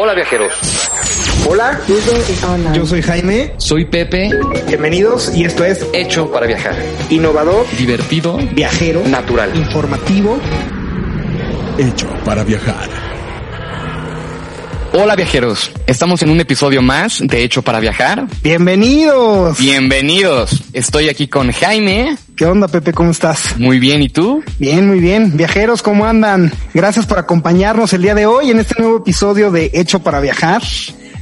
Hola viajeros. Hola, yo soy Jaime. Soy Pepe. Bienvenidos y esto es Hecho para viajar. Innovador, Divertido. viajero, Natural. informativo. Hecho para viajar. Hola viajeros. Estamos en un episodio más de Hecho para viajar. Bienvenidos. Bienvenidos. Estoy aquí con Jaime. ¿Qué onda, Pepe? ¿Cómo estás? Muy bien. ¿Y tú? Bien, muy bien. Viajeros, ¿cómo andan? Gracias por acompañarnos el día de hoy en este nuevo episodio de Hecho para viajar.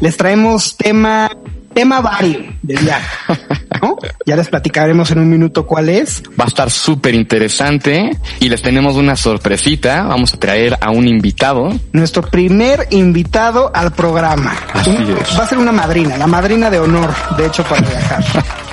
Les traemos tema tema vario de viaje. ¿no? Ya les platicaremos en un minuto cuál es. Va a estar súper interesante y les tenemos una sorpresita. Vamos a traer a un invitado. Nuestro primer invitado al programa. Así Un- es. Va a ser una madrina, la madrina de honor, de hecho, para viajar.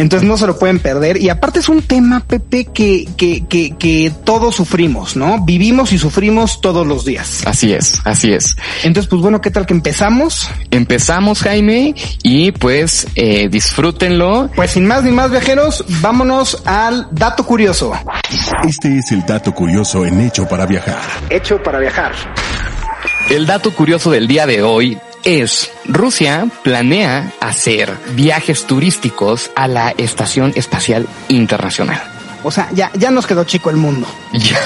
Entonces no se lo pueden perder. Y aparte es un tema, Pepe, que, que, que, que todos sufrimos, ¿no? Vivimos y sufrimos todos los días. Así es, así es. Entonces, pues bueno, ¿qué tal que empezamos? Empezamos Jaime y pues eh, disfrútenlo. Pues sin más ni más viajeros, vámonos al dato curioso. Este es el dato curioso en Hecho para viajar. Hecho para viajar. El dato curioso del día de hoy es Rusia planea hacer viajes turísticos a la Estación Espacial Internacional. O sea, ya, ya nos quedó chico el mundo. Ya-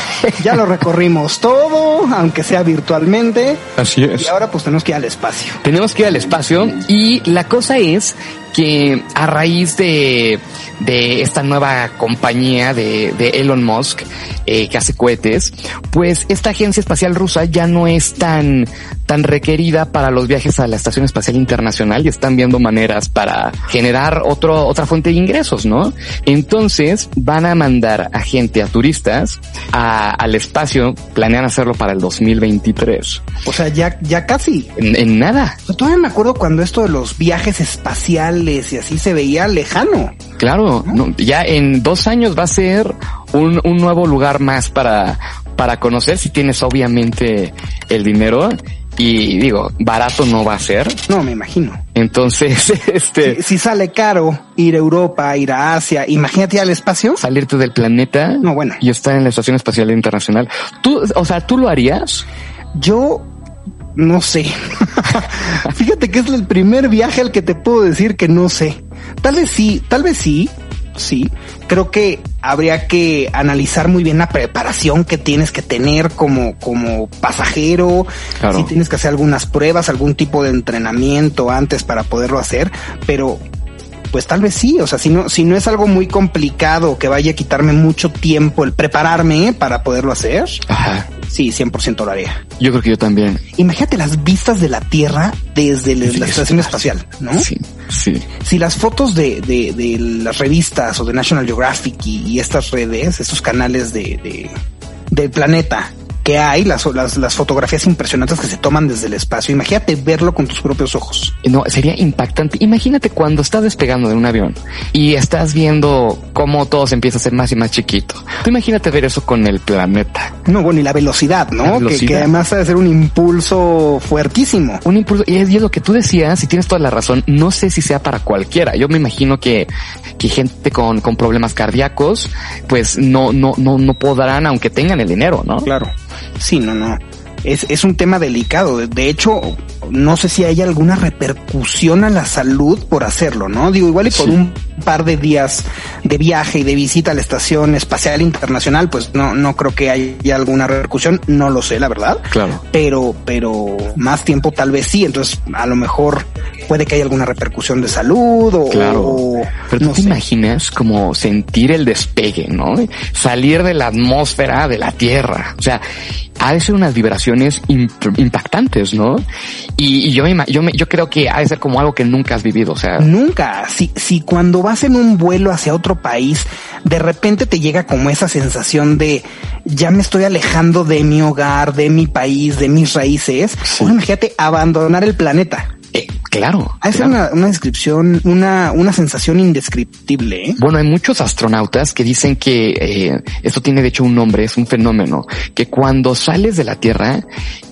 Ya lo recorrimos todo, aunque sea virtualmente. Así Y ahora pues tenemos que ir al espacio. Tenemos que ir al espacio y la cosa es que a raíz de, de esta nueva compañía de, de Elon Musk eh, que hace cohetes, pues esta agencia espacial rusa ya no es tan, tan requerida para los viajes a la Estación Espacial Internacional y están viendo maneras para generar otro, otra fuente de ingresos, ¿no? Entonces van a mandar a gente, a turistas, a- al espacio, planean hacerlo para el 2023. O sea, ya, ya casi. En, en nada. Yo todavía me acuerdo cuando esto de los viajes espaciales y así se veía lejano. Claro, no, ya en dos años va a ser un, un nuevo lugar más para, para conocer si tienes obviamente el dinero y digo, barato no va a ser. No, me imagino. Entonces, este, Si, si sale caro ir a Europa, ir a Asia, imagínate ir al espacio. salirte del planeta No, bueno. y estar en la Estación Espacial Internacional. Tú, o sea, ¿tú lo harías? Yo no sé. Fíjate que es el primer viaje al que te puedo decir que no sé. Tal vez sí, tal vez sí. Sí, creo que habría que analizar muy bien la preparación que tienes que tener como, como pasajero. Claro. Si tienes que hacer algunas pruebas, algún tipo de entrenamiento antes para poderlo hacer, pero pues tal vez sí. O sea, si no, si no es algo muy complicado que vaya a quitarme mucho tiempo el prepararme para poderlo hacer, Ajá. sí, 100% lo haría. Yo creo que yo también. Imagínate las vistas de la Tierra desde la, estación espacial, ¿no? Sí, sí. Si las fotos de, de, de las revistas o de National Geographic y, y estas redes, estos canales de, de del planeta que hay, las, las, las fotografías impresionantes que se toman desde el espacio, imagínate verlo con tus propios ojos. No, sería impactante. Imagínate cuando estás despegando de un avión y estás viendo cómo todo se empieza a hacer más y más chiquito. Tú imagínate ver eso con el planeta. No, bueno, y la velocidad, ¿no? La Que, además ha de ser un impulso fuertísimo. Un impulso, y es, y es lo que tú decías, y tienes toda la razón, no sé si sea para cualquiera. Yo me imagino que, que gente con, con problemas cardíacos, pues no, no, no, no podrán, aunque tengan el dinero, ¿no? Claro. Sí, no, no. Es, es un tema delicado. De- hecho, no sé si hay alguna repercusión a la salud por hacerlo, ¿no? Digo, igual y por Sí. un par de días de viaje y de visita a la Estación Espacial Internacional, pues no, no creo que haya alguna repercusión. No lo sé, la verdad. Claro. Pero, pero más tiempo tal vez sí. Entonces, a lo mejor puede que haya alguna repercusión de salud o, Claro. o- Pero tú no te sé. imaginas como sentir el despegue, ¿no? Salir de la atmósfera de la Tierra. O sea, ha de ser unas vibraciones impactantes, ¿no? Y, yo, me, yo, me, yo creo que ha de ser como algo que nunca has vivido, o sea. Nunca. Si, si cuando vas en un vuelo hacia otro país, de repente te llega como esa sensación de ya me estoy alejando de mi hogar, de mi país, de mis raíces. imagínate abandonar el planeta. Eh, claro. Es Una, una, descripción, una, una sensación indescriptible. ¿eh? Bueno, hay muchos astronautas que dicen que eh, esto tiene de hecho un nombre, es un fenómeno, que cuando sales de la Tierra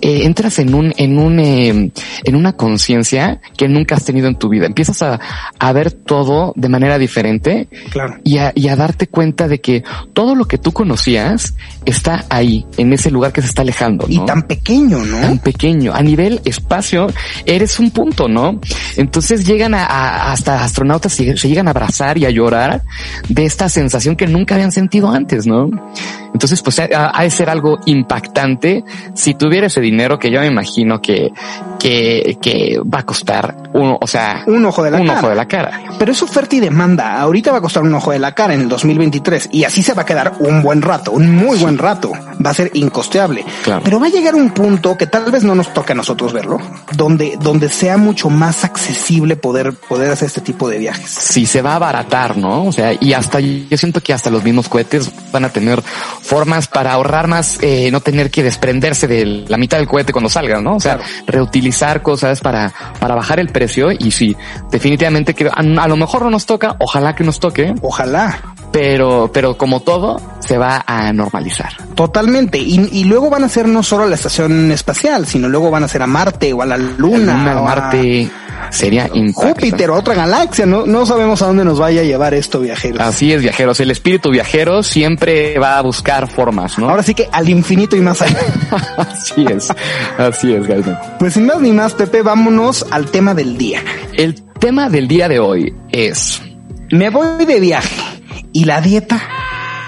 eh, entras en un, en un, em, en una conciencia que nunca has tenido en tu vida. Empiezas a, a ver todo de manera diferente claro. y, a, y a darte cuenta de que todo lo que tú conocías está ahí, en ese lugar que se está alejando. Y tan pequeño, ¿no? Tan pequeño. A nivel espacio, eres un punto ¿no? Entonces llegan a, hasta astronautas se, se llegan a abrazar y a llorar de esta sensación que nunca habían sentido antes, ¿no? Entonces, pues ha, de ser algo impactante si tuviera ese dinero que yo me imagino que, que, que va a costar uno, o sea, un ojo de la un cara. ojo de la cara. Pero es oferta y demanda. Ahorita va a costar un ojo de la cara en el 2023 y así se va a quedar un buen rato, un muy buen rato. Va a ser incosteable. Claro. Pero va a llegar un punto que tal vez no nos toque a nosotros verlo, donde, donde sea mucho más accesible poder, poder hacer este tipo de viajes. Sí, se va a abaratar, ¿no? O sea, y hasta yo siento que hasta los mismos cohetes van a tener formas para ahorrar más, eh, no tener que desprenderse de la mitad del cohete cuando salga, ¿no? O sea, reutilizar cosas para, para bajar el precio y sí, definitivamente que a, a, lo mejor no nos toca, ojalá que nos toque. Ojalá. Pero, pero como todo, se va a normalizar. Totalmente. Y, y luego van a ser no solo la estación espacial, sino luego van a ser a Marte o a la Luna. A, Luna, Marte. Sería Júpiter o otra galaxia. No, no sabemos a dónde nos vaya a llevar esto, viajeros. Así es, viajeros. El espíritu viajero siempre va a buscar formas, ¿no? Ahora sí que al infinito y más allá. así es. Así es, Gabriel. Pues sin más ni más, Pepe, vámonos al tema del día. El tema del día de hoy es... Me voy de viaje. ¿Y la dieta?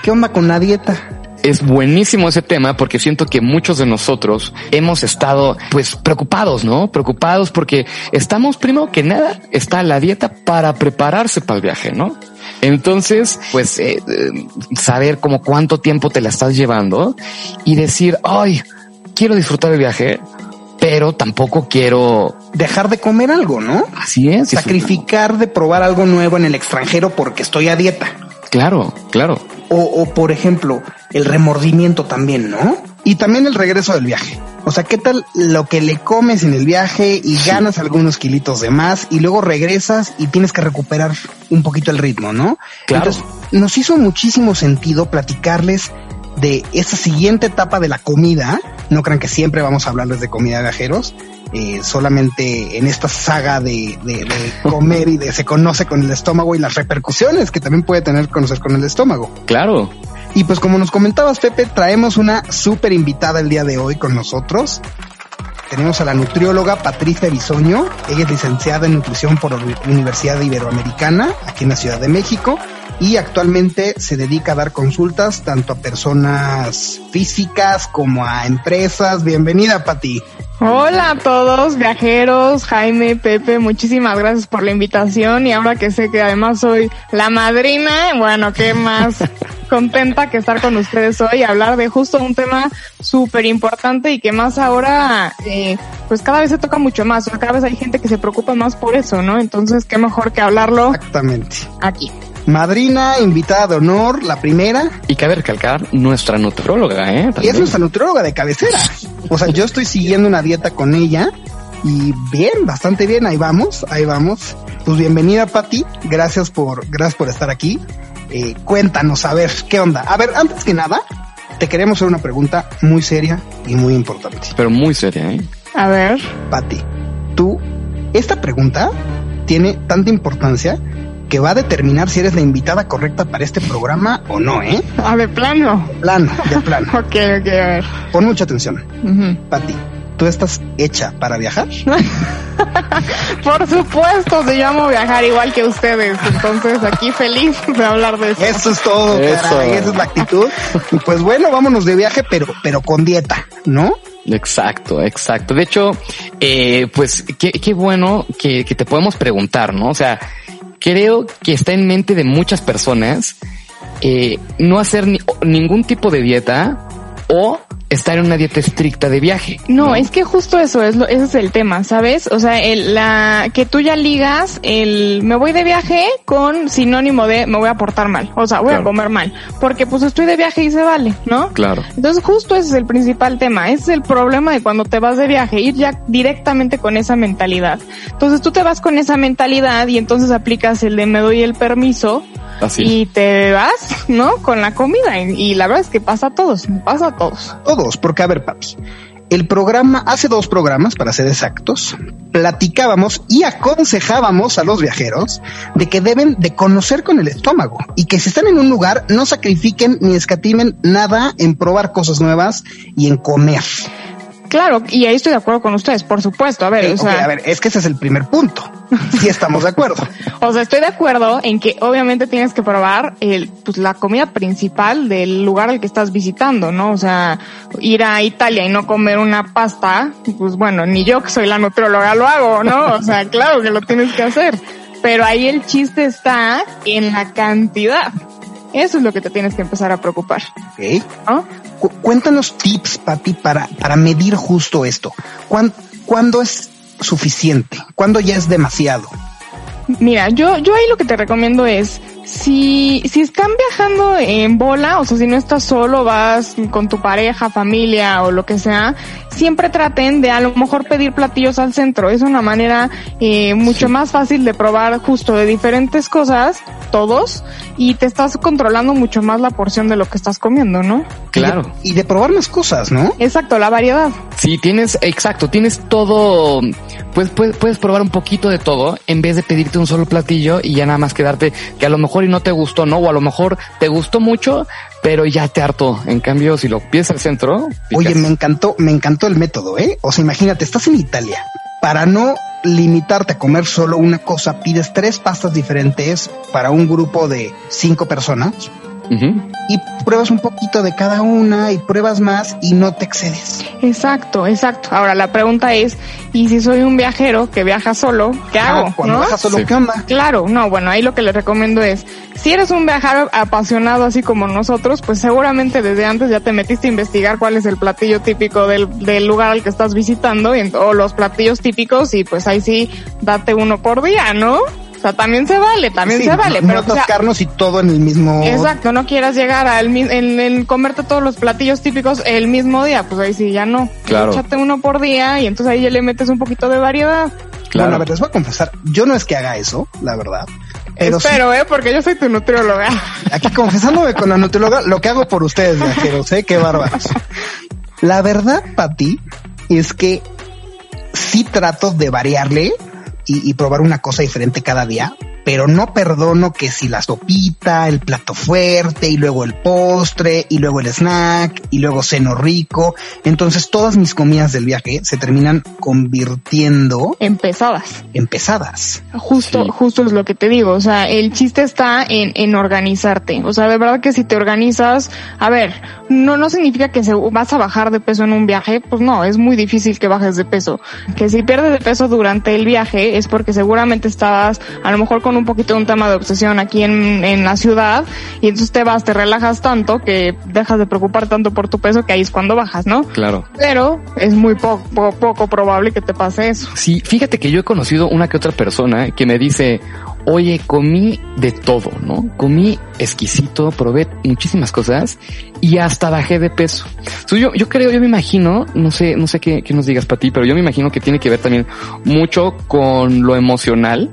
¿Qué onda con la dieta? es buenísimo ese tema porque siento que muchos de nosotros hemos estado pues preocupados, ¿no? Preocupados porque estamos primero que nada está la dieta para prepararse para el viaje, ¿no? Entonces, pues eh, saber como cuánto tiempo te la estás llevando y decir, ay, quiero disfrutar el viaje, pero tampoco quiero dejar de comer algo, ¿no? Así es. Sacrificar de probar algo nuevo en el extranjero porque estoy a dieta. Claro, claro. O, o, por ejemplo, el remordimiento también, ¿no? Y también el regreso del viaje. O sea, ¿qué tal lo que le comes en el viaje y sí. ganas algunos kilitos de más y luego regresas y tienes que recuperar un poquito el ritmo, ¿no? Claro. Entonces, nos hizo muchísimo sentido platicarles de esa siguiente etapa de la comida. No crean que siempre vamos a hablarles de comida de viajeros. Eh, solamente en esta saga de, de, de comer y de se conoce con el estómago y las repercusiones que también puede tener conocer con el estómago. Claro. Y pues como nos comentabas, Pepe, traemos una súper invitada el día de hoy con nosotros. Tenemos a la nutrióloga Patricia Bisoño. Ella es licenciada en nutrición por la Universidad Iberoamericana, aquí en la Ciudad de México, y actualmente se dedica a dar consultas tanto a personas físicas como a empresas. Bienvenida, Pati. Hola a todos, viajeros, Jaime, Pepe, muchísimas gracias por la invitación y ahora que sé que además soy la madrina, bueno, qué más contenta que estar con ustedes hoy y hablar de justo un tema súper importante y que más ahora, eh, pues cada vez se toca mucho más, o sea, cada vez hay gente que se preocupa más por eso, ¿no? Entonces, qué mejor que hablarlo Exactamente. aquí. Madrina, invitada de honor, la primera. Y cabe recalcar nuestra nutrióloga, ¿eh? También. Y es nuestra nutrióloga de cabecera. O sea, yo estoy siguiendo una dieta con ella y bien, bastante bien, ahí vamos, ahí vamos. Pues bienvenida, Pati. Gracias por, gracias por estar aquí. Eh, cuéntanos, a ver, ¿qué onda? A ver, antes que nada, te queremos hacer una pregunta muy seria y muy importante. Pero muy seria, ¿eh? A ver. Pati, tú, esta pregunta tiene tanta importancia que va a determinar si eres la invitada correcta para este programa o no, ¿eh? Ah, de plano. De plano, de plano. ok, ok, a ver. Pon mucha atención. Uh -huh. Pati, ¿tú estás hecha para viajar? Por supuesto, se llamo viajar igual que ustedes. Entonces, aquí feliz de hablar de eso. Eso es todo, Eso. caray. Esa es la actitud. Y pues bueno, vámonos de viaje, pero, pero con dieta, ¿no? Exacto, exacto. De hecho, eh, pues qué, qué bueno que, que te podemos preguntar, ¿no? O sea, creo que está en mente de muchas personas eh, no hacer ni, ningún tipo de dieta o estar en una dieta estricta de viaje. No, es que justo eso es lo, ese es el tema, ¿sabes? O sea, el, la, que tú ya ligas el me voy de viaje con sinónimo de me voy a portar mal. O sea, voy Claro. a comer mal. Porque pues estoy de viaje y se vale, ¿no? Claro. Entonces justo ese es el principal tema, ese es el problema de cuando te vas de viaje, ir ya directamente con esa mentalidad. Entonces tú te vas con esa mentalidad y entonces aplicas el de me doy el permiso Así. y te vas, ¿no? Con la comida y, y la verdad es que pasa a todos, pasa a todos. Todos, porque a ver, papi. El programa, hace dos programas, para ser exactos, platicábamos y aconsejábamos a los viajeros de que deben de conocer con el estómago y que si están en un lugar no sacrifiquen ni escatimen nada en probar cosas nuevas y en comer. Claro, y ahí estoy de acuerdo con ustedes, por supuesto. A ver, Eh, o sea, a ver, es que ese es el primer punto. Sí estamos de acuerdo. O sea, estoy de acuerdo en que obviamente tienes que probar el, pues, la comida principal del lugar al que estás visitando, ¿no? O sea, ir a Italia y no comer una pasta, pues bueno, ni yo que soy la nutrióloga lo hago, ¿no? O sea, claro que lo tienes que hacer. Pero ahí el chiste está en la cantidad. Eso es lo que te tienes que empezar a preocupar, Ok. ¿no? Cu- cuéntanos tips, Pati, para, para medir justo esto. ¿Cuán- ¿Cuándo es suficiente? ¿Cuándo ya es demasiado? Mira, yo, yo ahí lo que te recomiendo es, si, si están viajando en bola, o sea, si no estás solo, vas con tu pareja, familia o lo que sea, siempre traten de a lo mejor pedir platillos al centro. Es una manera eh, mucho más fácil de probar justo de diferentes cosas, todos, y te estás controlando mucho más la porción de lo que estás comiendo, ¿no? Claro. Y de probar más cosas, ¿no? Exacto, la variedad. Sí, tienes, exacto, tienes todo, pues puedes, puedes probar un poquito de todo en vez de pedirte un solo platillo y ya nada más quedarte que a lo mejor y no te gustó, ¿no? O a lo mejor te gustó mucho, pero ya te hartó. En cambio, si lo pides al centro, Oye, me encantó, me encantó el método, ¿eh? O sea, imagínate, estás en Italia. Para no limitarte a comer solo una cosa, pides tres pastas diferentes para un grupo de cinco personas Y pruebas un poquito de cada una y pruebas más y no te excedes. Exacto, exacto. Ahora la pregunta es, ¿y si soy un viajero que viaja solo, qué hago? Ah, cuando ¿no? bajas solo, Sí. ¿qué onda? Claro, no, bueno, ahí lo que les recomiendo es, si eres un viajero apasionado así como nosotros, pues seguramente desde antes ya te metiste a investigar cuál es el platillo típico del, del lugar al que estás visitando y, en- o los platillos típicos y pues ahí sí, date uno por día, ¿no? O sea, también se vale, también Sí, se vale, no, pero no o sea, atascarnos y todo en el mismo. Exacto, no quieras llegar al mi- en, en comerte todos los platillos típicos el mismo día, pues ahí sí ya no. Claro. Échate uno por día y entonces ahí ya le metes un poquito de variedad. Claro. Bueno, a ver, les voy a confesar, yo no es que haga eso, la verdad. Pero sí, Espero, eh, porque yo soy tu nutrióloga. aquí confesándome con la nutrióloga, lo que hago por ustedes, viajeros, ¿eh? Qué bárbaros. La verdad, Pati, es que sí trato de variarle y, probar una cosa diferente cada día, pero no perdono que si la sopita, el plato fuerte y luego el postre y luego el snack y luego seno rico. Entonces todas mis comidas del viaje se terminan convirtiendo Empezadas. en pesadas. Justo, Sí. justo es lo que te digo. O sea, el chiste está en, en organizarte. O sea, de verdad que si te organizas, a ver, no, no significa que se, vas a bajar de peso en un viaje. Pues no, es muy difícil que bajes de peso. Que si pierdes de peso durante el viaje es porque seguramente estabas a lo mejor con un poquito de un tema de obsesión aquí en, en la ciudad y entonces te vas, te relajas tanto que dejas de preocupar tanto por tu peso que ahí es cuando bajas, ¿no? Claro. Pero es muy po- po- poco probable que te pase eso. Sí, fíjate que yo he conocido una que otra persona que me dice, oye, comí de todo, ¿no? Comí exquisito, probé muchísimas cosas y hasta bajé de peso. So, yo, yo creo, yo me imagino, no sé, no sé qué, qué nos digas para ti, pero yo me imagino que tiene que ver también mucho con lo emocional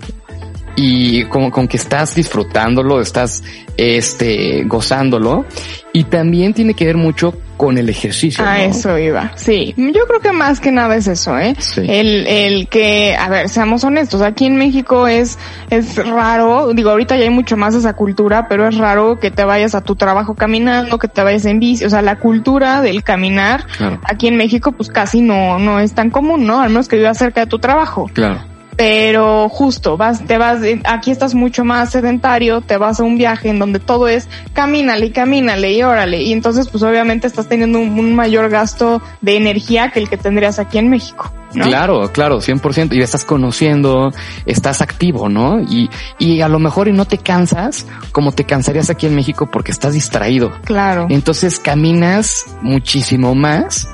y con, con que estás disfrutándolo, estás este gozándolo y también tiene que ver mucho con el ejercicio. A ¿no? eso iba. Sí, yo creo que más que nada es eso, ¿eh? Sí. El, el que, a ver, seamos honestos, aquí en México es, es raro, digo, ahorita ya hay mucho más esa cultura, pero es raro que te vayas a tu trabajo caminando, que te vayas en bici, o sea, la cultura del caminar Claro. aquí en México pues casi no, no es tan común, ¿no? Al menos que vivas cerca de tu trabajo Claro. Pero justo vas, te vas, aquí estás mucho más sedentario, te vas a un viaje en donde todo es camínale y camínale y órale, y entonces pues obviamente estás teniendo un, un mayor gasto de energía que el que tendrías aquí en México. ¿no? Claro, claro, 100%. Y estás conociendo, estás activo, ¿no? Y, y a lo mejor y no te cansas como te cansarías aquí en México porque estás distraído. Claro. Entonces caminas muchísimo más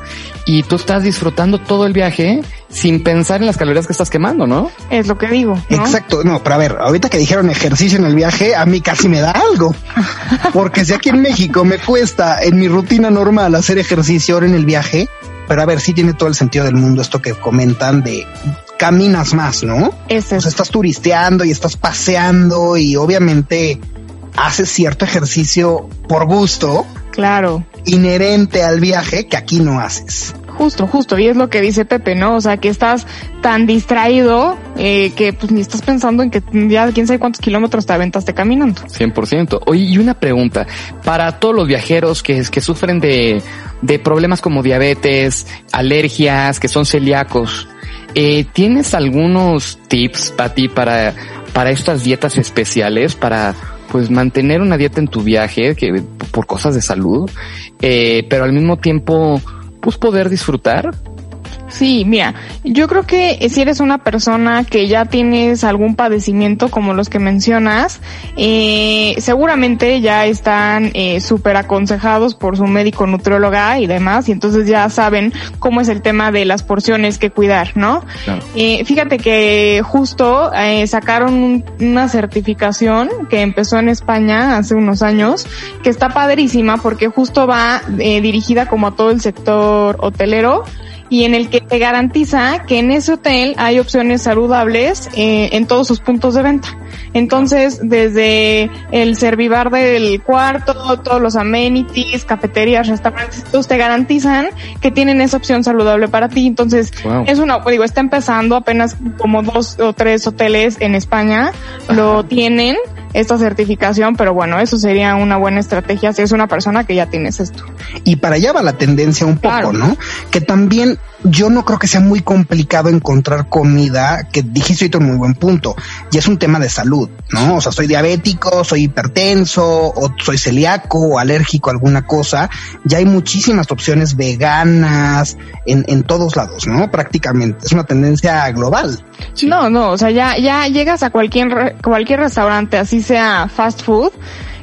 y tú estás disfrutando todo el viaje sin pensar en las calorías que estás quemando, ¿no? Es lo que digo. ¿no? Exacto, no, pero a ver, ahorita que dijeron ejercicio en el viaje, a mí casi me da algo. Porque si aquí en México me cuesta en mi rutina normal hacer ejercicio ahora en el viaje, pero a ver, sí tiene todo el sentido del mundo esto que comentan de caminas más, ¿no? Es O sea, eso. estás turisteando y estás paseando y obviamente haces cierto ejercicio por gusto Claro. inherente al viaje que aquí no haces. Justo, justo, y es lo que dice Pepe, ¿no? O sea, que estás tan distraído eh, que pues ni estás pensando en que ya quién sabe cuántos kilómetros te aventaste caminando. 100%. Oye, y una pregunta, para todos los viajeros que, que sufren de, de problemas como diabetes, alergias, que son celíacos, eh, ¿tienes algunos tips para ti para, para estas dietas especiales, para pues mantener una dieta en tu viaje, que por cosas de salud, eh, pero al mismo tiempo pues poder disfrutar? Sí, mira, yo creo que si eres una persona que ya tienes algún padecimiento como los que mencionas, eh, seguramente ya están eh, súper aconsejados por su médico nutrióloga y demás, y entonces ya saben cómo es el tema de las porciones que cuidar, ¿no? Claro. Eh, fíjate que justo eh, sacaron un- una certificación que empezó en España hace unos años, que está padrísima porque justo va eh, dirigida como a todo el sector hotelero y en el que te garantiza que en ese hotel hay opciones saludables eh, en todos sus puntos de venta. Entonces, desde el servivar del cuarto, todos los amenities, cafeterías, restaurantes, todos te garantizan que tienen esa opción saludable para ti. Entonces, Wow. es una, digo, está empezando apenas como dos o tres hoteles en España lo tienen esta certificación, pero bueno, eso sería una buena estrategia si es una persona que ya tienes esto. Y para allá va la tendencia un poco, Claro. ¿no? Que también yo no creo que sea muy complicado encontrar comida, que dijiste ahorita un muy buen punto, y es un tema de salud, ¿no? O sea, soy diabético, soy hipertenso, o soy celíaco, o alérgico a alguna cosa, ya hay muchísimas opciones veganas en, en todos lados, ¿no? Prácticamente, es una tendencia global. No, no, o sea, ya, ya llegas a cualquier, cualquier restaurante, así sea fast food,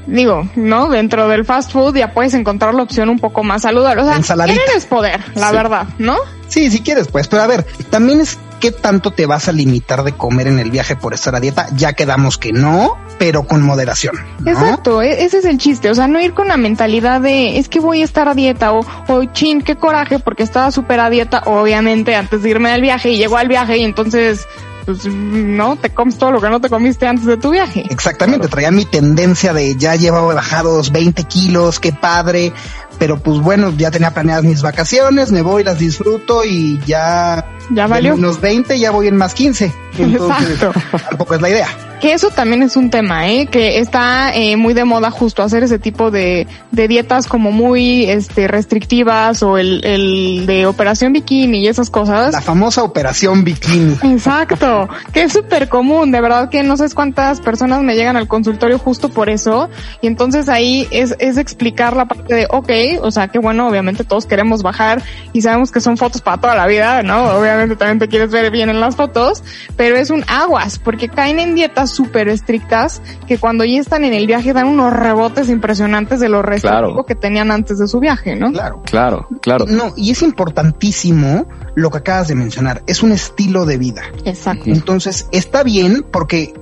digo, ¿no? Dentro del fast food ya puedes encontrar la opción un poco más saludable. O sea, Ensaladita. querer es poder, la Sí. verdad, ¿no? Sí, si quieres, pues, pero a ver, también es qué tanto te vas a limitar de comer en el viaje por estar a dieta. Ya quedamos que no, pero con moderación. ¿no? Exacto, e- ese es el chiste, o sea, no ir con la mentalidad de es que voy a estar a dieta o, o chin, qué coraje porque estaba súper a dieta, obviamente antes de irme al viaje y llegó al viaje y entonces, pues, no, te comes todo lo que no te comiste antes de tu viaje. Exactamente, traía mi tendencia de ya llevaba bajados 20 kilos, qué padre, pero pues bueno, ya tenía planeadas mis vacaciones, me voy, las disfruto y ya... Ya valió. menos 20 ya voy en más 15. Entonces, Exacto. tampoco es la idea. Que eso también es un tema, ¿eh? Que está eh, muy de moda justo hacer ese tipo de, de dietas como muy este, restrictivas o el, el de operación bikini y esas cosas. La famosa operación bikini. Exacto, que es súper común, de verdad que no sé cuántas personas me llegan al consultorio justo por eso, y entonces ahí es, es explicar la parte de, ok, o sea, que bueno, obviamente todos queremos bajar y sabemos que son fotos para toda la vida, ¿no? Obviamente también te quieres ver bien en las fotos, pero es un aguas, porque caen en dietas súper estrictas que cuando ya están en el viaje dan unos rebotes impresionantes de lo restrictivo Claro. que tenían antes de su viaje, ¿no? Claro. Claro, claro. No, y es importantísimo lo que acabas de mencionar. Es un estilo de vida. Exacto. Entonces, está bien porque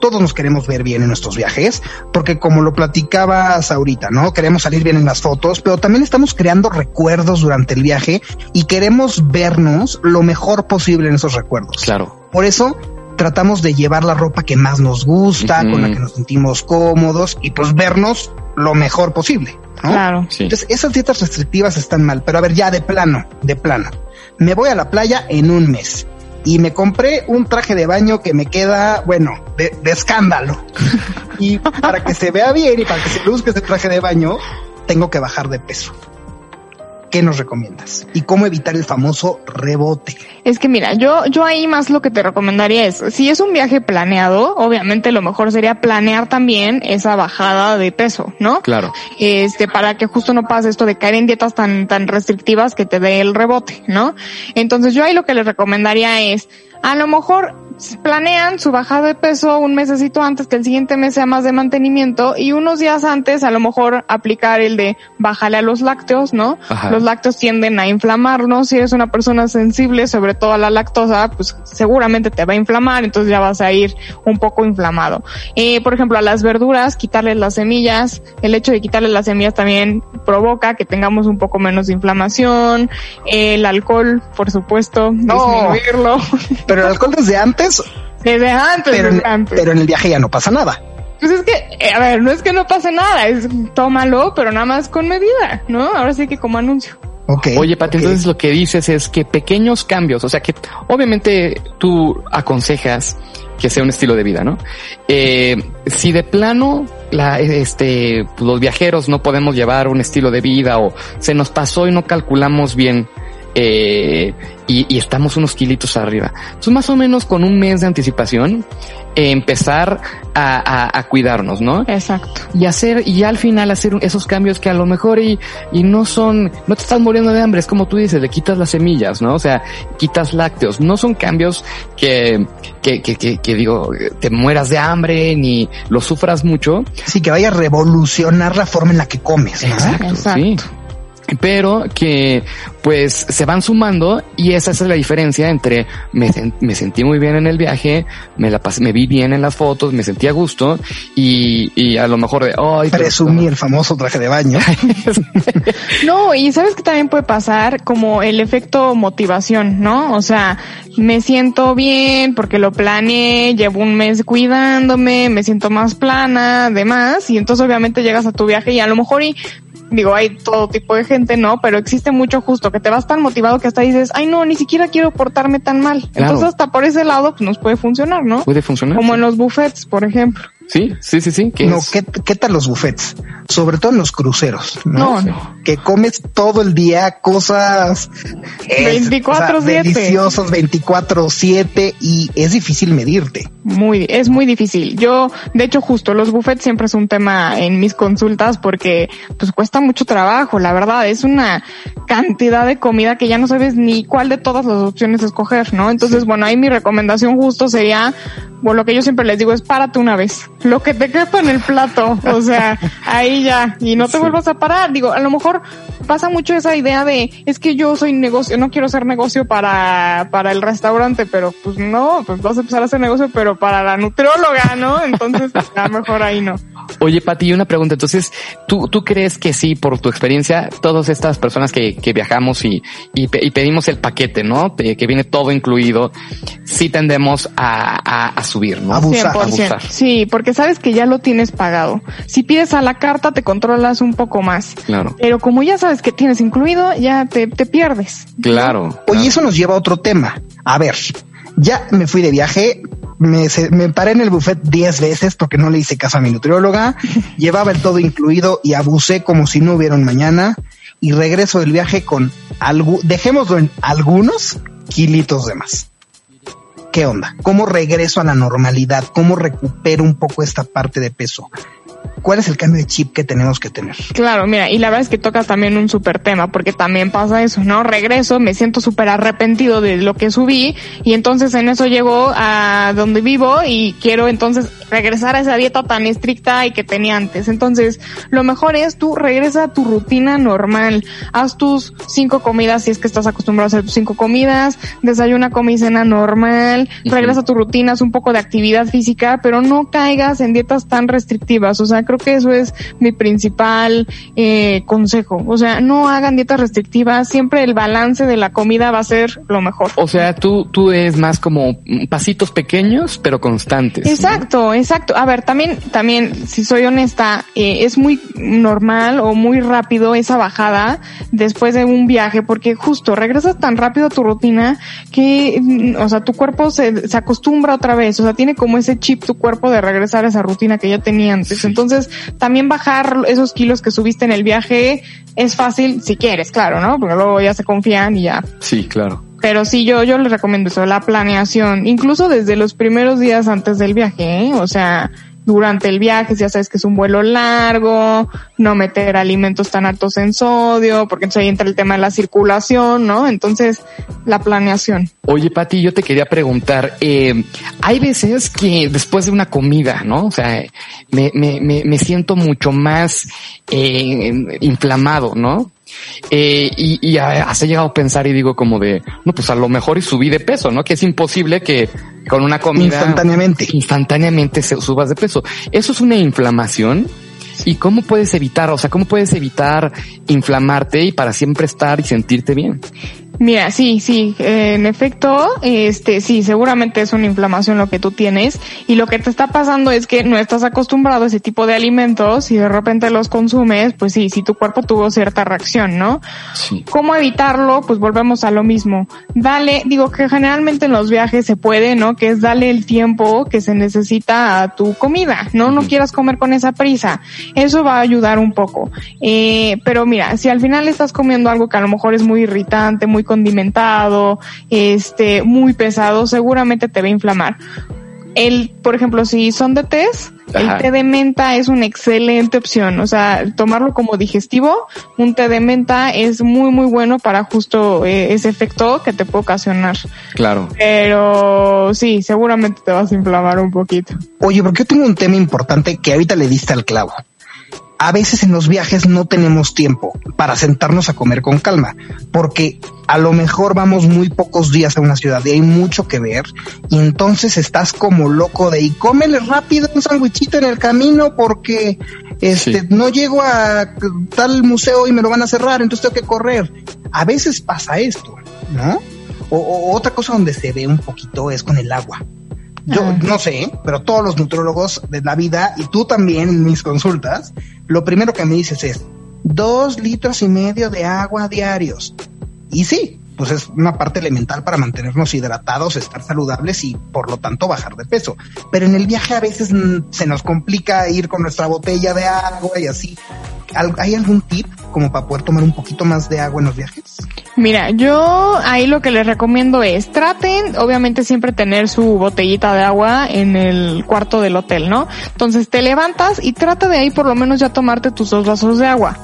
todos nos queremos ver bien en nuestros viajes, porque como lo platicabas ahorita, ¿no? Queremos salir bien en las fotos, pero también estamos creando recuerdos durante el viaje y queremos vernos lo mejor posible en esos recuerdos. Claro. Por eso tratamos de llevar la ropa que más nos gusta, con la que nos sentimos cómodos y pues vernos lo mejor posible, ¿no? Claro. Sí. Entonces, esas dietas restrictivas están mal, pero a ver, ya de plano, de plano. Me voy a la playa en un mes y me compré un traje de baño que me queda, bueno, de, de escándalo. Y para que se vea bien y para que se luzca ese traje de baño, tengo que bajar de peso. ¿Qué nos recomiendas? ¿Y cómo evitar el famoso rebote? Es que mira, yo, yo ahí más lo que te recomendaría es, si es un viaje planeado, obviamente lo mejor sería planear también esa bajada de peso, ¿no? Claro. Este, para que justo no pase esto de caer en dietas tan, tan restrictivas que te dé el rebote, ¿no? Entonces yo ahí lo que les recomendaría es, a lo mejor planean su bajada de peso un mesecito antes que el siguiente mes sea más de mantenimiento y unos días antes a lo mejor aplicar el de bajarle a los lácteos, ¿no? Ajá. Los lácteos tienden a inflamarnos. Si eres una persona sensible, sobre todo a la lactosa, pues seguramente te va a inflamar, entonces ya vas a ir un poco inflamado. Eh, por ejemplo, a las verduras, quitarles las semillas. El hecho de quitarles las semillas también provoca que tengamos un poco menos de inflamación. El alcohol, por supuesto, No. disminuirlo. Pero el alcohol desde antes, Desde antes, pero, desde antes. pero en el viaje ya no pasa nada. Pues es que, eh, a ver, no es que no pase nada, es tómalo, pero nada más con medida, ¿no? Ahora sí que como anuncio. Ok. Oye, Pati, entonces lo que dices es que pequeños cambios, o sea que obviamente tú aconsejas que sea un estilo de vida, ¿no? Eh, si de plano la, este, los viajeros no podemos llevar un estilo de vida o se nos pasó y no calculamos bien eh, y, y estamos unos kilitos arriba. Entonces, más o menos con un mes de anticipación, eh, empezar a, a, a cuidarnos, ¿no? Exacto. y hacer y al final hacer esos cambios que a lo mejor y, y no son no te estás muriendo de hambre es como tú dices le quitas las semillas no o sea quitas lácteos no son cambios que que, que, que, que digo te mueras de hambre ni lo sufras mucho Sí, que vaya a revolucionar la forma en la que comes. ¿no? exacto, Exacto. sí pero que pues se van sumando y esa es la diferencia entre me, me sentí muy bien en el viaje, me la pasé, me vi bien en las fotos, me sentí a gusto y, y a lo mejor de, pero- Presumí el famoso traje de baño. No, y sabes que también puede pasar como el efecto motivación, ¿no? O sea, me siento bien porque lo planeé, llevo un mes cuidándome, me siento más plana, demás, y entonces obviamente llegas a tu viaje y a lo mejor y digo, hay todo tipo de gente, ¿no? Pero existe mucho justo que te vas tan motivado que hasta dices, ay no, ni siquiera quiero portarme tan mal. Claro. Entonces hasta por ese lado pues, nos puede funcionar, ¿no? puede funcionar. Como en los buffets, por ejemplo. Sí, sí, sí, sí. que No, es- ¿qué, ¿qué tal los buffets? Sobre todo en los cruceros, ¿no? No, no. Que comes todo el día cosas eh, 24/7. o sea, deliciosas 24/7 y es difícil medirte. Muy, es muy difícil. Yo, de hecho, justo los buffets siempre es un tema en mis consultas porque pues cuesta mucho trabajo, la verdad. Es una cantidad de comida que ya no sabes ni cuál de todas las opciones escoger, ¿no? Entonces, bueno, ahí mi recomendación justo sería, bueno, lo que yo siempre les digo es párate una vez. Lo que te quepa en el plato. O sea, ahí ya. Y no te vuelvas a parar. Digo, a lo mejor pasa mucho esa idea de, es que yo soy negocio, no quiero hacer negocio para, para el restaurante, pero pues no, pues vas a empezar a hacer negocio, pero para la nutrióloga, ¿no? Entonces, pues, a lo mejor ahí no. Oye, Pati, una pregunta. Entonces, ¿tú, ¿tú crees que sí, por tu experiencia, todas estas personas que, que viajamos y, y, pe- y pedimos el paquete, ¿no? Que viene todo incluido, sí tendemos a, a, a subir, ¿no? Abusar, 100%. abusar. Sí, porque sabes que ya lo tienes pagado. Si pides a la carta, te controlas un poco más. Claro, Pero como ya sabes que tienes incluido, ya te, te pierdes. claro. Oye, claro. eso nos lleva a otro tema. A ver, ya me fui de viaje, me, me paré en el buffet 10 veces porque no le hice caso a mi nutrióloga, llevaba el todo incluido y abusé como si no hubiera un mañana y regreso del viaje con algo, dejémoslo en algunos kilitos de más. ¿Qué onda? ¿Cómo regreso a la normalidad? ¿Cómo recupero un poco esta parte de peso? ¿Cuál es el cambio de chip que tenemos que tener? Claro, mira, y la verdad es que tocas también un súper tema, porque también pasa eso, ¿no? Regreso, me siento súper arrepentido de lo que subí, y entonces en eso llego a donde vivo y quiero entonces regresar a esa dieta tan estricta y que tenía antes. Entonces, lo mejor es tú regresa a tu rutina normal, haz tus cinco comidas si es que estás acostumbrado a hacer tus cinco comidas, desayuna, come y cena normal, regresa a tu rutina, haz un poco de actividad física, pero no caigas en dietas tan restrictivas. O sea, creo que eso es mi principal eh, consejo. O sea, no hagan dietas restrictivas, siempre el balance de la comida va a ser lo mejor. O sea, tú, tú es más como pasitos pequeños, pero constantes. ¿no? Exacto, exacto. A ver, también, también, si soy honesta, eh, es muy normal o muy rápido esa bajada después de un viaje, porque justo regresas tan rápido a tu rutina que, mm, o sea, tu cuerpo se, se acostumbra otra vez, o sea, tiene como ese chip tu cuerpo de regresar a esa rutina que ya tenía antes. Entonces, también bajar esos kilos que subiste en el viaje es fácil si quieres, claro, ¿no? Porque luego ya se confían y ya Sí, claro. Pero sí, yo, yo les recomiendo eso, la planeación, incluso desde los primeros días antes del viaje, ¿eh? o sea, durante el viaje, ya sabes que es un vuelo largo, no meter alimentos tan altos en sodio, porque entonces ahí entra el tema de la circulación, ¿no? Entonces, la planeación. Oye, Pati, yo te quería preguntar, eh, hay veces que después de una comida, ¿no? O sea, me, me, me, me siento mucho más eh, inflamado, ¿no? Eh, y, y has llegado a pensar y digo como de, no, pues a lo mejor y subí de peso, ¿no? Que es imposible que con una comida instantáneamente, instantáneamente se subas de peso. Eso es una inflamación. ¿Y cómo puedes evitar? O sea, ¿cómo puedes evitar inflamarte y para siempre estar y sentirte bien? Mira, sí, sí, eh, en efecto, este, sí, seguramente es una inflamación lo que tú tienes y lo que te está pasando es que no estás acostumbrado a ese tipo de alimentos y de repente los consumes, pues sí, si tu cuerpo tuvo cierta reacción, ¿no? Sí. ¿Cómo evitarlo? Pues volvemos a lo mismo. Dale, digo que generalmente en los viajes se puede, ¿no? Que es darle el tiempo que se necesita a tu comida, ¿no? No quieras comer con esa prisa. Eso va a ayudar un poco. Eh, pero mira, si al final estás comiendo algo que a lo mejor es muy irritante, muy condimentado, este, muy pesado, seguramente te va a inflamar. El, por ejemplo, si son de test, Ajá. el té de menta es una excelente opción. O sea, tomarlo como digestivo, un té de menta es muy, muy bueno para justo eh, ese efecto que te puede ocasionar. Claro. Pero sí, seguramente te vas a inflamar un poquito. Oye, porque yo tengo un tema importante que ahorita le diste al clavo. A veces en los viajes no tenemos tiempo para sentarnos a comer con calma, porque a lo mejor vamos muy pocos días a una ciudad y hay mucho que ver, y entonces estás como loco de y cómele rápido un sándwichito en el camino porque este Sí. no llego a tal museo y me lo van a cerrar, entonces tengo que correr. A veces pasa esto, ¿no? O, o otra cosa donde se ve un poquito es con el agua. Yo Ah. no sé, pero todos los nutrólogos de la vida y tú también en mis consultas, lo primero que me dices es dos litros y medio de agua diarios. Y sí, pues es una parte elemental para mantenernos hidratados, estar saludables y por lo tanto bajar de peso. Pero en el viaje a veces se nos complica ir con nuestra botella de agua y así. ¿Al- ¿Hay algún tip como para poder tomar un poquito más de agua en los viajes? Mira, yo ahí lo que les recomiendo es traten, obviamente siempre tener su botellita de agua en el cuarto del hotel, ¿no? Entonces te levantas y trata de ahí por lo menos ya tomarte tus dos vasos de agua.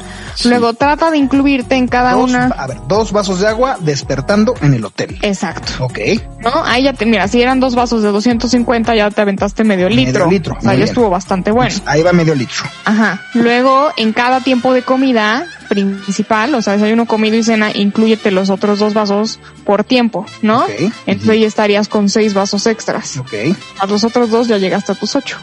Luego trata de incluirte en cada Dos, una. a ver, dos vasos de agua despertando en el hotel. Exacto. Ok. ¿No? Ahí ya te, mira, si eran dos vasos de 250 ya te aventaste medio Medio litro. litro, O sea, ya estuvo bastante bueno. Ahí va medio litro. Ajá. Luego, en cada tiempo de comida principal, o sea, desayuno, comido y cena, incluyete los otros dos vasos por tiempo, ¿no? Entonces ahí estarías con seis vasos extras. Ok. A los otros dos ya llegaste a tus ocho,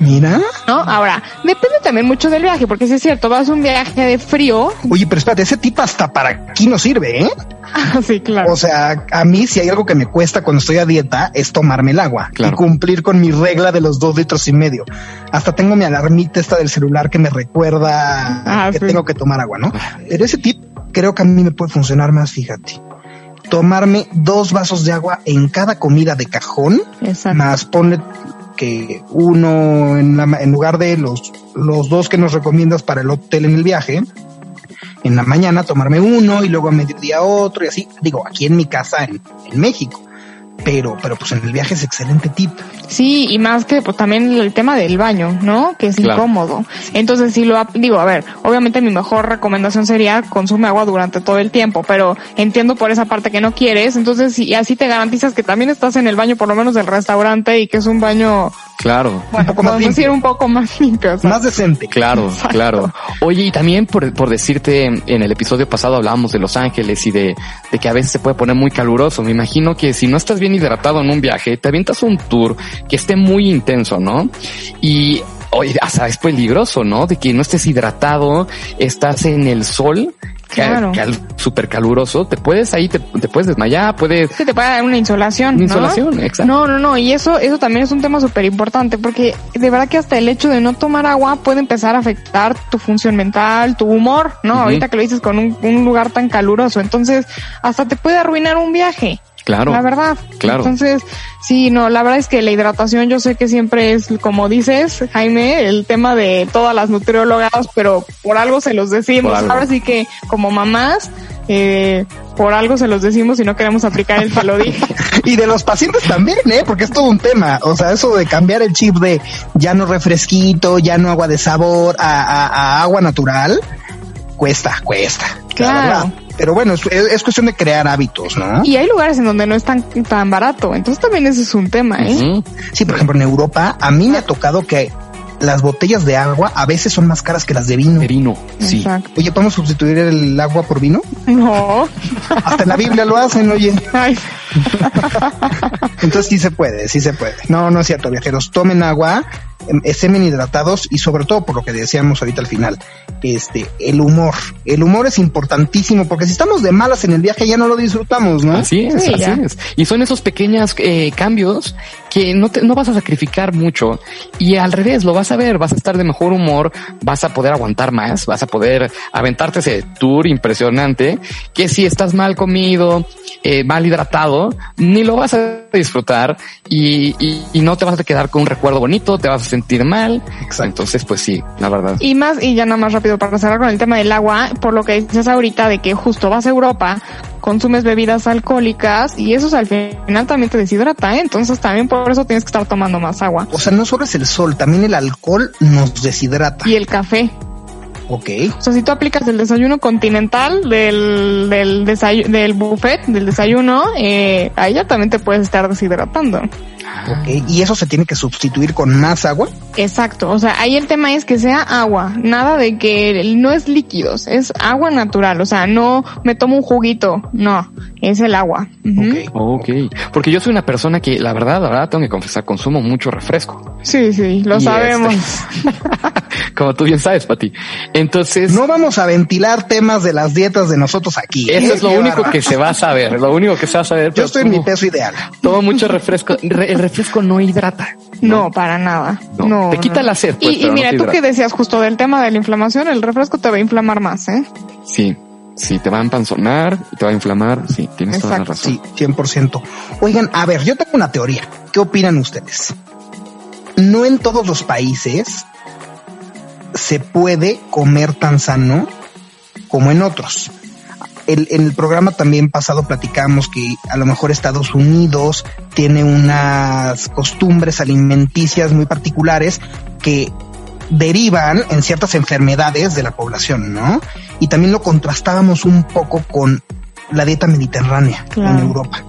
Mira. ¿no? Ahora, depende también mucho del viaje, porque si es cierto, vas a un viaje de frío. Oye, pero espérate, ese tip hasta para aquí no sirve, ¿eh? sí, claro. O sea, a mí si hay algo que me cuesta cuando estoy a dieta es tomarme el agua Claro. y cumplir con mi regla de los dos litros y medio. Hasta tengo mi alarmita esta del celular que me recuerda Ah, que sí. tengo que tomar agua, ¿no? Pero ese tip creo que a mí me puede funcionar más, fíjate. Tomarme dos vasos de agua en cada comida de cajón, Exacto. más ponle que uno en, la, en lugar de los, los dos que nos recomiendas para el hotel en el viaje, en la mañana tomarme uno y luego a mediodía otro y así, digo, aquí en mi casa en, en México. Pero, pero pues en el viaje es excelente tip. Sí, y más que pues también el tema del baño, ¿no? Que es Claro. incómodo. Entonces, si lo digo, a ver, obviamente mi mejor recomendación sería consume agua durante todo el tiempo, pero entiendo por esa parte que no quieres, entonces y así te garantizas que también estás en el baño por lo menos del restaurante y que es un baño, Claro. bueno, podemos decir un poco más limpio. o sea, Más decente. Claro, Exacto. claro. Oye, y también por, por decirte, en el episodio pasado hablábamos de Los Ángeles y de, de que a veces se puede poner muy caluroso. Me imagino que si no estás bien hidratado en un viaje, te avientas un tour que esté muy intenso, ¿no? Y, oye, hasta es peligroso, ¿no? De que no estés hidratado, estás en el sol, Claro. cal, súper caluroso, te puedes ahí, te, te puedes desmayar, puedes... que te puede dar una insolación. Una ¿no? insolación, exacto. No, no, no, y eso, eso también es un tema súper importante porque de verdad que hasta el hecho de no tomar agua puede empezar a afectar tu función mental, tu humor, ¿no? Ahorita que lo dices con un, un lugar tan caluroso, entonces hasta te puede arruinar un viaje. Claro. La verdad. Claro. Entonces, sí, no, la verdad es que la hidratación yo sé que siempre es, como dices, Jaime, el tema de todas las nutriólogas, pero por algo se los decimos. Ahora sí que como mamás, eh, por algo se los decimos y no queremos aplicar el dije. y de los pacientes también, ¿eh? Porque es todo un tema. O sea, eso de cambiar el chip de ya no refresquito, ya no agua de sabor a, agua natural, cuesta, cuesta. Claro. Pero bueno, es, cuestión de crear hábitos, ¿no? Y hay lugares en donde no es tan, tan barato. Entonces también ese es un tema, ¿eh? Sí, por ejemplo, en Europa, a mí me ha tocado que las botellas de agua a veces son más caras que las de vino. De vino, sí. Oye, ¿podemos sustituir el agua por vino? No. Hasta en la Biblia lo hacen, oye. Entonces sí se puede, sí se puede. No, no es cierto, viajeros. Tomen agua, em, estén hidratados y sobre todo por lo que decíamos ahorita al final, este, el humor. El humor es importantísimo porque si estamos de malas en el viaje ya no lo disfrutamos, ¿no? Así es, así es. Y son esos pequeños eh, cambios que no, te, no vas a sacrificar mucho y al revés, lo vas a ver, vas a estar de mejor humor, vas a poder aguantar más, vas a poder aventarte ese tour impresionante que si estás mal comido, eh, mal hidratado, ni lo vas a disfrutar y, y, no te vas a quedar con un recuerdo bonito, te vas a sentir mal. Entonces, pues sí, la verdad. Y más, y ya nada más rápido para cerrar con el tema del agua, por lo que dices ahorita de que justo vas a Europa, consumes bebidas alcohólicas y eso al final también te deshidrata, ¿eh? entonces también por eso tienes que estar tomando más agua. O sea, no solo es el sol, también el alcohol nos deshidrata. Y el café. Ok. O sea, si tú aplicas el desayuno continental del, del, del buffet, del desayuno, eh, ahí ya también te puedes estar deshidratando. Ok, ¿y eso se tiene que sustituir con más agua? Exacto, o sea, ahí el tema es que sea agua, nada de que no es líquidos, es agua natural, o sea, no me tomo un juguito, no, es el agua. Ok, ok, porque yo soy una persona que la verdad, la verdad tengo que confesar, consumo mucho refresco. Sí, sí, lo sabemos. Como tú bien sabes, Pati. Entonces... No vamos a ventilar temas de las dietas de nosotros aquí. Eso es lo único que se va a saber, lo único que se va a saber. Yo estoy en mi peso ideal. Tomo mucho refresco el refresco no hidrata. No, para nada. No. te quita la sed. Pues, y, mira, tú que decías justo del tema de la inflamación, el refresco te va a inflamar más, ¿eh? Sí. Sí, te va a empanzonar y te va a inflamar. Sí, tienes toda la razón. Sí, 100%. Oigan, a ver, yo tengo una teoría. ¿Qué opinan ustedes? No en todos los países se puede comer tan sano como en otros en el programa también pasado platicamos que a lo mejor Estados Unidos tiene unas costumbres alimenticias muy particulares que derivan en ciertas enfermedades de la población, ¿no? Y también lo contrastábamos un poco con la dieta mediterránea en Europa.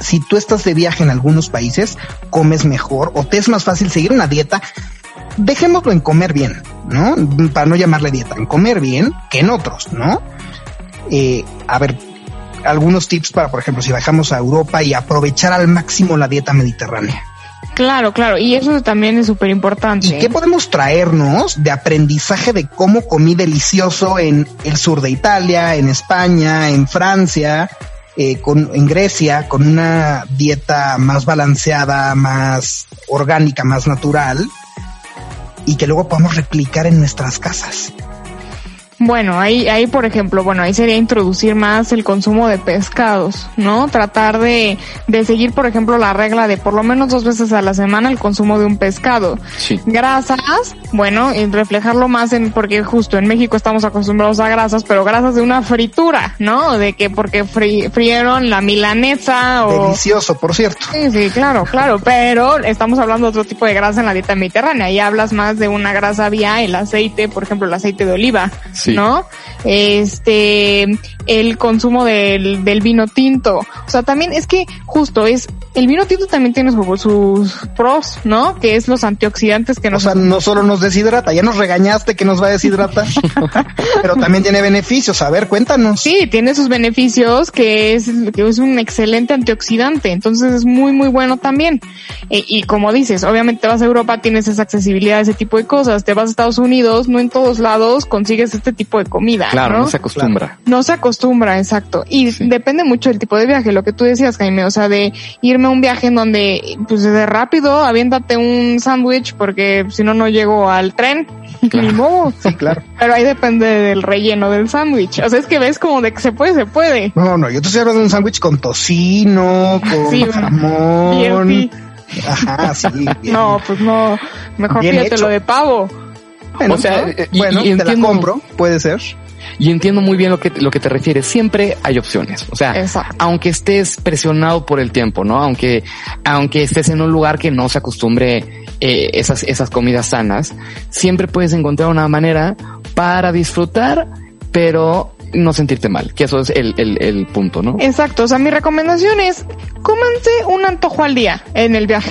Si tú estás de viaje en algunos países, comes mejor o te es más fácil seguir una dieta, dejémoslo en comer bien, ¿no? Para no llamarle dieta, en comer bien que en otros, ¿no? Eh, a ver, algunos tips para, por ejemplo, si bajamos a Europa y aprovechar al máximo la dieta mediterránea. Claro, claro, y eso también es súper importante. ¿Y qué podemos traernos de aprendizaje de cómo comí delicioso en el sur de Italia, en España, en Francia, eh, con, en Grecia, con una dieta más balanceada, más orgánica, más natural, y que luego podamos replicar en nuestras casas? Bueno, ahí, ahí por ejemplo, bueno, ahí sería introducir más el consumo de pescados, ¿no? Tratar de, de seguir, por ejemplo, la regla de por lo menos dos veces a la semana el consumo de un pescado. Sí. Grasas, bueno, y reflejarlo más en, porque justo en México estamos acostumbrados a grasas, pero grasas de una fritura, ¿no? De que porque frieron la milanesa o... Delicioso, por cierto. Sí, sí, claro, claro, pero estamos hablando de otro tipo de grasa en la dieta mediterránea y hablas más de una grasa vía el aceite, por ejemplo, el aceite de oliva. ¿No? Este, el consumo del, del vino tinto. O sea, también es que justo es el vino tinto también tiene sus, pros, ¿no? Que es los antioxidantes que nos... O sea, no solo nos deshidrata, ya nos regañaste que nos va a deshidratar, pero también tiene beneficios. A ver, cuéntanos. Sí, tiene sus beneficios, que es, que es un excelente antioxidante, entonces es muy, muy bueno también. E, y como dices, obviamente te vas a Europa, tienes esa accesibilidad a ese tipo de cosas, te vas a Estados Unidos, no en todos lados consigues este tipo de comida. Claro, no, se acostumbra. No se acostumbra, exacto. Y depende mucho del tipo de viaje, lo que tú decías, Jaime, o sea, de irme un viaje en donde, pues de rápido, aviéntate un sándwich porque si no, no llego al tren. Ni modo. Sí, claro. Pero ahí depende del relleno del sándwich. O sea, es que ves como de que se puede, se puede. No, no, yo te estoy hablando de un sándwich con tocino, con jamón. Ajá, sí. No, pues no. Mejor fíjate lo de pavo. Bueno, o sea, eh, bueno, te la compro, puede ser. Y entiendo muy bien lo que, lo que te refieres. Siempre hay opciones. O sea, Exacto. aunque estés presionado por el tiempo, ¿no? Aunque, aunque estés en un lugar que no se acostumbre eh, esas, esas comidas sanas, siempre puedes encontrar una manera para disfrutar, pero no sentirte mal, que eso es el, el, el punto, ¿no? Exacto, o sea, mi recomendación es cómanse un antojo al día en el viaje.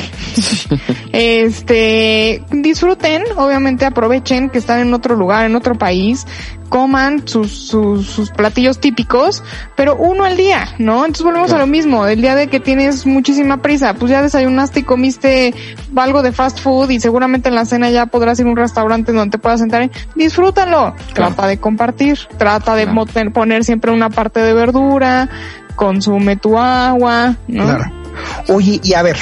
este, disfruten, obviamente aprovechen que están en otro lugar, en otro país, coman sus, sus, sus platillos típicos, pero uno al día, ¿no? Entonces volvemos a lo mismo, el día de que tienes muchísima prisa, pues ya desayunaste y comiste algo de fast food y seguramente en la cena ya podrás ir a un restaurante donde te puedas sentar, disfrútalo, trata de compartir, trata de Claro. poner siempre una parte de verdura, consume tu agua, ¿no? Claro. Oye, y a ver,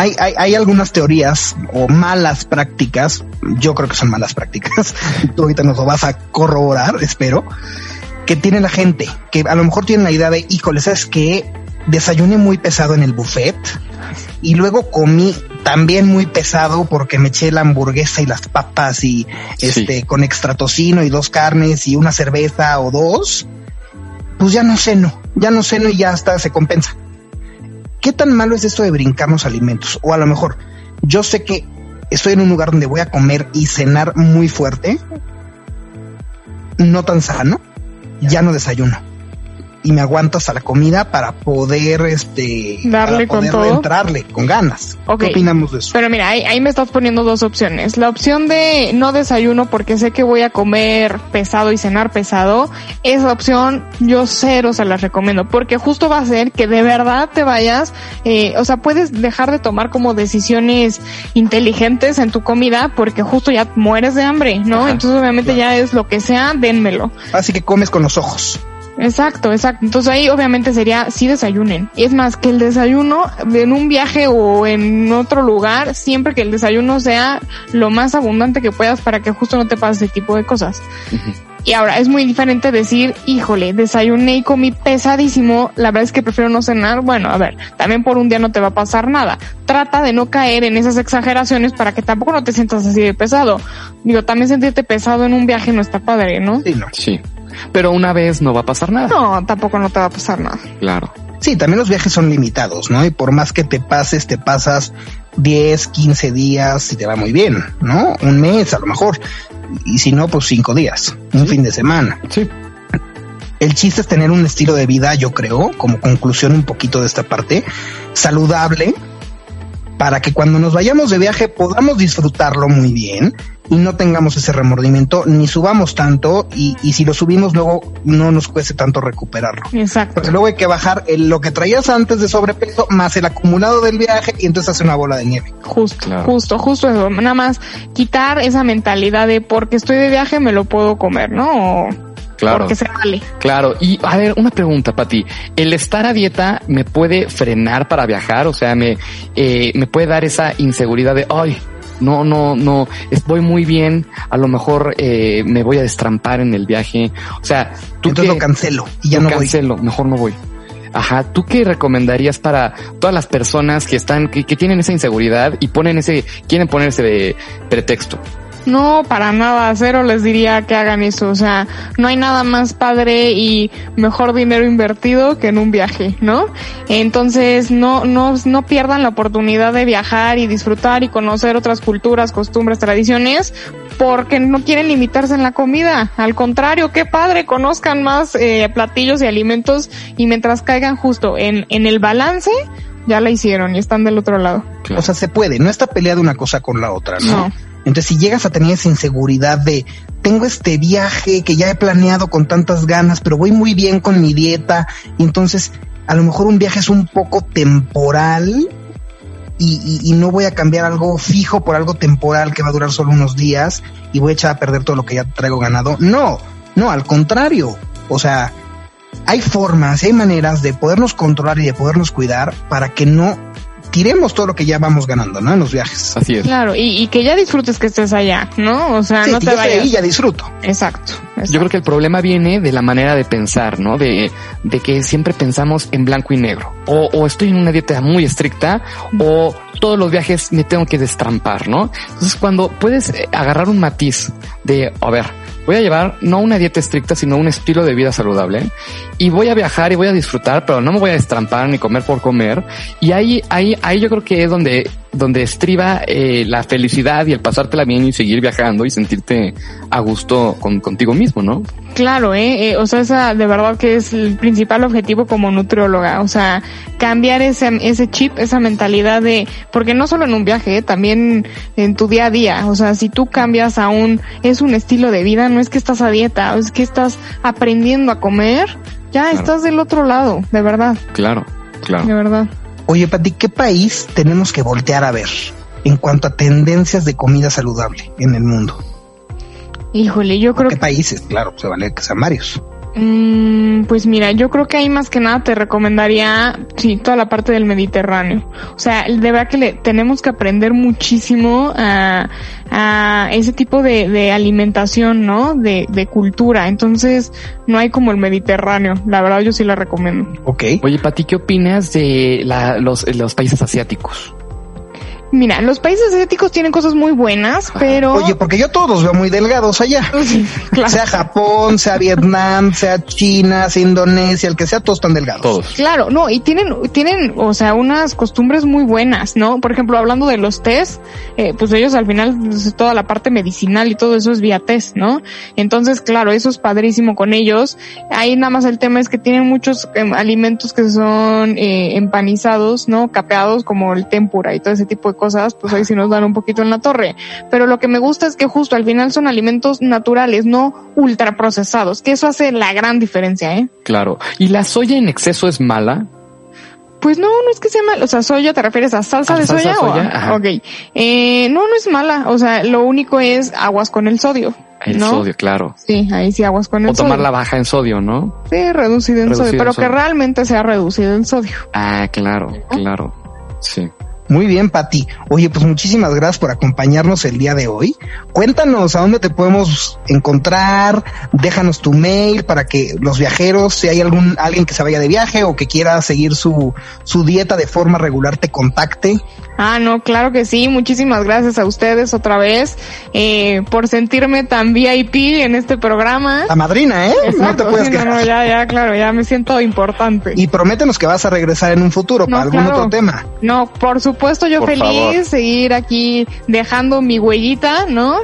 hay, hay, hay algunas teorías o malas prácticas, yo creo que son malas prácticas, tú ahorita nos lo vas a corroborar, espero, que tiene la gente, que a lo mejor tienen la idea de, híjole, ¿sabes qué? Desayuné muy pesado en el buffet y luego comí también muy pesado porque me eché la hamburguesa y las papas y Sí. este con extra tocino y dos carnes y una cerveza o dos, pues ya no ceno, ya no ceno y ya hasta se compensa. ¿Qué tan malo es esto de brincarnos alimentos? O a lo mejor, yo sé que estoy en un lugar donde voy a comer y cenar muy fuerte, no tan sano, ya no desayuno. Y me aguanto hasta la comida para poder, este, Darle para con poder todo. entrarle con ganas. ¿Qué opinamos de eso? Pero mira, ahí, ahí me estás poniendo dos opciones. La opción de no desayuno porque sé que voy a comer pesado y cenar pesado, esa opción yo cero se las recomiendo porque justo va a ser que de verdad te vayas, eh, o sea, puedes dejar de tomar como decisiones inteligentes en tu comida porque justo ya mueres de hambre, ¿no? Ajá, Entonces obviamente ya es lo que sea, dénmelo. Así que comes con los ojos. Exacto, exacto. Entonces ahí obviamente sería sí desayunen. Y es más que el desayuno en un viaje o en otro lugar, siempre que el desayuno sea lo más abundante que puedas para que justo no te pase ese tipo de cosas. Y ahora es muy diferente decir, híjole, desayuné y comí pesadísimo, la verdad es que prefiero no cenar. Bueno, a ver, también por un día no te va a pasar nada. Trata de no caer en esas exageraciones para que tampoco no te sientas así de pesado. Digo, también sentirte pesado en un viaje no está padre, ¿no? Sí, no. Sí. Pero una vez no va a pasar nada. No, tampoco no te va a pasar nada. Claro. Sí, también los viajes son limitados, ¿no? Y por más que te pases, te pasas 10, 15 días y te va muy bien, ¿no? Un mes a lo mejor. Y si no, pues cinco días, un fin de semana. Sí. El chiste es tener un estilo de vida, yo creo, como conclusión un poquito de esta parte, saludable, para que cuando nos vayamos de viaje podamos disfrutarlo muy bien y no tengamos ese remordimiento, ni subamos tanto y, y si lo subimos luego no nos cueste tanto recuperarlo. Exacto. Porque luego hay que bajar el- lo que traías antes de sobrepeso más el acumulado del viaje y entonces hace una bola de nieve. Justo, Claro. justo, justo eso. Nada más quitar esa mentalidad de porque estoy de viaje me lo puedo comer, ¿no? O Claro. porque se vale. Claro, y a ver, una pregunta, Pati. ¿El estar a dieta me puede frenar para viajar? O sea, me, eh, me puede dar esa inseguridad de, ay, no, no, no, voy muy bien, a lo mejor eh, me voy a destrampar en el viaje. O sea, tú Entonces lo cancelo y ya no voy. cancelo, mejor no voy. Ajá, ¿tú qué recomendarías para todas las personas que están, que, que tienen esa inseguridad y ponen ese, quieren ponerse de pretexto? No, para nada, cero les diría que hagan eso. O sea, no hay nada más padre y mejor dinero invertido que en un viaje, ¿no? Entonces, no, no, no pierdan la oportunidad de viajar y disfrutar y conocer otras culturas, costumbres, tradiciones, porque no quieren limitarse en la comida. Al contrario, qué padre, conozcan más eh, platillos y alimentos y mientras caigan justo en, en el balance, ya la hicieron y están del otro lado. O sea, se puede, no está peleada una cosa con la otra, ¿no? No. Entonces, si llegas a tener esa inseguridad de tengo este viaje que ya he planeado con tantas ganas, pero voy muy bien con mi dieta, y entonces a lo mejor un viaje es un poco temporal y, y- y no voy a cambiar algo fijo por algo temporal que va a durar solo unos días y voy a echar a perder todo lo que ya traigo ganado. No, no, al contrario. O sea, hay formas, hay maneras de podernos controlar y de podernos cuidar para que no tiremos todo lo que ya vamos ganando, ¿no? En los viajes. Así es. Claro, y, y que ya disfrutes que estés allá, ¿no? O sea, Sí, no te yo estoy vayas. ahí ya disfruto. Exacto, Yo creo que el problema viene de la manera de pensar, ¿no? De, de que siempre pensamos en blanco y negro. O, o estoy en una dieta muy estricta o todos los viajes me tengo que destrampar, ¿no? Entonces cuando puedes eh, agarrar un matiz de, a ver, voy a llevar no una dieta estricta, sino un estilo de vida saludable y voy a viajar y voy a disfrutar, pero no me voy a destrampar ni comer por comer. Y ahí, ahí, ahí yo creo que es donde, donde estriba eh, la felicidad y el pasártela bien y seguir viajando y sentirte a gusto con, contigo mismo, ¿no? Claro, ¿eh? ¿eh? o sea, esa de verdad que es el principal objetivo como nutrióloga, o sea, cambiar ese, ese chip, esa mentalidad de, porque no solo en un viaje, ¿eh? también en tu día a día, o sea, si tú cambias a un, es un estilo de vida, no es que estás a dieta, es que estás aprendiendo a comer, ya estás del otro lado, de verdad. Claro, claro. De verdad. Oye, Pati, ¿qué país tenemos que voltear a ver en cuanto a tendencias de comida saludable en el mundo? Híjole, yo creo ¿Qué países? Claro, se vale que sean varios. Mm, pues mira, yo creo que ahí más que nada te recomendaría, sí, toda la parte del Mediterráneo. O sea, de verdad que le tenemos que aprender muchísimo a, a ese tipo de, de alimentación, ¿no? De, de, cultura. Entonces, no hay como el Mediterráneo. La verdad, yo sí la recomiendo. Ok. Oye, Pati, ¿qué opinas de la, los, los países asiáticos? Mira, los países asiáticos tienen cosas muy buenas, pero... Oye, porque yo todos los veo muy delgados allá. Sí, claro. Sea Japón, sea Vietnam, sea China, sea Indonesia, el que sea, todos están delgados. Todos. Claro, no, y tienen, tienen, o sea, unas costumbres muy buenas, ¿no? Por ejemplo, hablando de los test, eh, pues ellos al final, pues, toda la parte medicinal y todo eso es vía test, ¿no? Entonces, claro, eso es padrísimo con ellos. Ahí nada más el tema es que tienen muchos eh, alimentos que son eh, empanizados, ¿no? Capeados, como el tempura y todo ese tipo de cosas, pues ahí sí nos dan un poquito en la torre. Pero lo que me gusta es que justo al final son alimentos naturales, no ultraprocesados, que eso hace la gran diferencia, ¿eh? Claro. ¿Y la soya en exceso es mala? Pues no, no es que sea mala. O sea, soya, ¿te refieres a salsa ¿A de salsa soya? soya? o Ajá. Ok. Eh, no, no es mala. O sea, lo único es aguas con el sodio. El ¿no? sodio, claro. Sí, ahí sí aguas con el O tomar sodio. la baja en sodio, ¿no? Sí, reducido en Reducido sodio, en pero sodio. que realmente sea reducido en sodio. Ah, claro, claro. Sí. Muy bien, Pati. Oye, pues muchísimas gracias por acompañarnos el día de hoy. Cuéntanos a dónde te podemos encontrar, déjanos tu mail para que los viajeros, si hay algún alguien que se vaya de viaje o que quiera seguir su, su dieta de forma regular, te contacte. Ah, no, claro que sí. Muchísimas gracias a ustedes otra vez eh, por sentirme tan VIP en este programa. La madrina, ¿eh? no te puedes sí, no, quedar. no, ya, ya, claro, ya me siento importante. Y prométenos que vas a regresar en un futuro No, para algún claro. otro tema. No, por supuesto, yo Por feliz favor. seguir aquí dejando mi huellita, ¿no?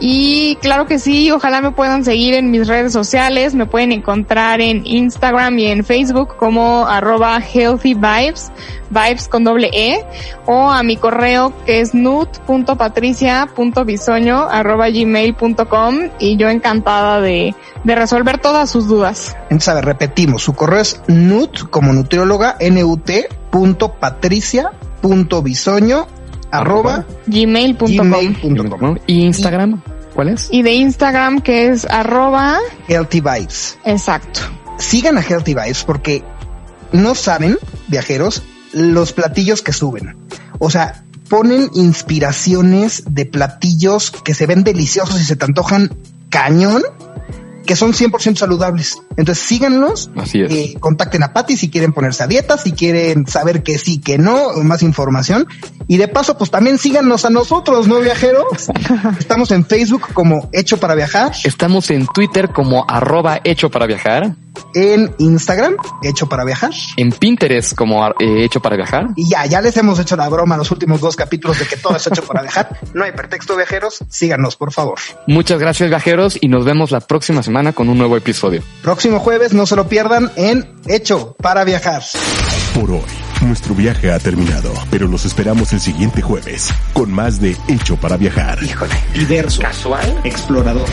Y claro que sí, ojalá me puedan seguir en mis redes sociales, me pueden encontrar en Instagram y en Facebook como arroba healthy vibes, vibes con doble E, o a mi correo que es nut.patricia.bisoño arroba gmail.com y yo encantada de, de resolver todas sus dudas. Entonces, a ver, repetimos. Su correo es nut, como nutrióloga, n-u-t, punto patricia, punto bisoño, arroba, gmail.com. gmail.com. ¿Y Instagram? ¿Cuál es? Y de Instagram que es arroba, Healthy Vibes. exacto. Sigan a Healthy Vibes porque no saben, viajeros, los platillos que suben. O sea, ponen inspiraciones de platillos que se ven deliciosos y se te antojan cañón, que son 100% saludables. Entonces síganlos, Así es. eh, contacten a Patty si quieren ponerse a dieta, si quieren saber que sí, que no, más información. Y de paso, pues también síganos a nosotros, ¿no, viajeros? Estamos en Facebook como Hecho para Viajar, Estamos en Twitter como arroba hecho para viajar, en Instagram, Hecho para Viajar. en Pinterest como eh, hecho para viajar. Y ya, ya les hemos hecho la broma los últimos dos capítulos de que todo es hecho para viajar. No hay pretexto, viajeros. Síganos, por favor. Muchas gracias viajeros y nos vemos la próxima semana con un nuevo episodio. Próximo jueves, no se lo pierdan en Hecho para Viajar. Por hoy, nuestro viaje ha terminado, pero los esperamos el siguiente jueves con más de Hecho para Viajar. Híjole, diverso, Casual. explorador.